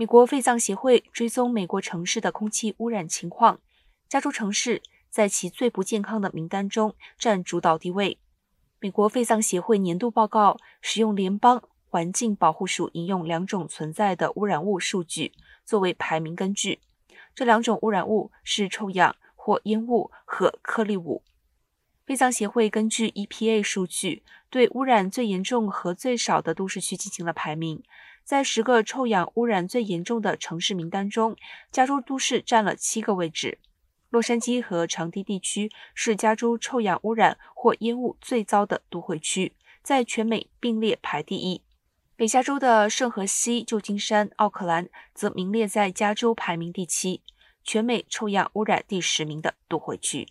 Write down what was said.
美国肺脏协会追踪美国城市的空气污染情况，加州城市在其最不健康的名单中占主导地位。美国肺脏协会年度报告使用联邦环境保护署引用两种存在的污染物数据作为排名根据，这两种污染物是臭氧或烟雾和颗粒物。肺脏协会根据 EPA 数据对污染最严重和最少的都市区进行了排名，在十个臭氧污染最严重的城市名单中，加州都市占了七个位置。洛杉矶和长堤地区是加州臭氧污染或烟雾最糟的都会区，在全美并列排第一。北加州的圣荷西、旧金山、奥克兰则名列在加州排名第七，全美臭氧污染第十名的都会区。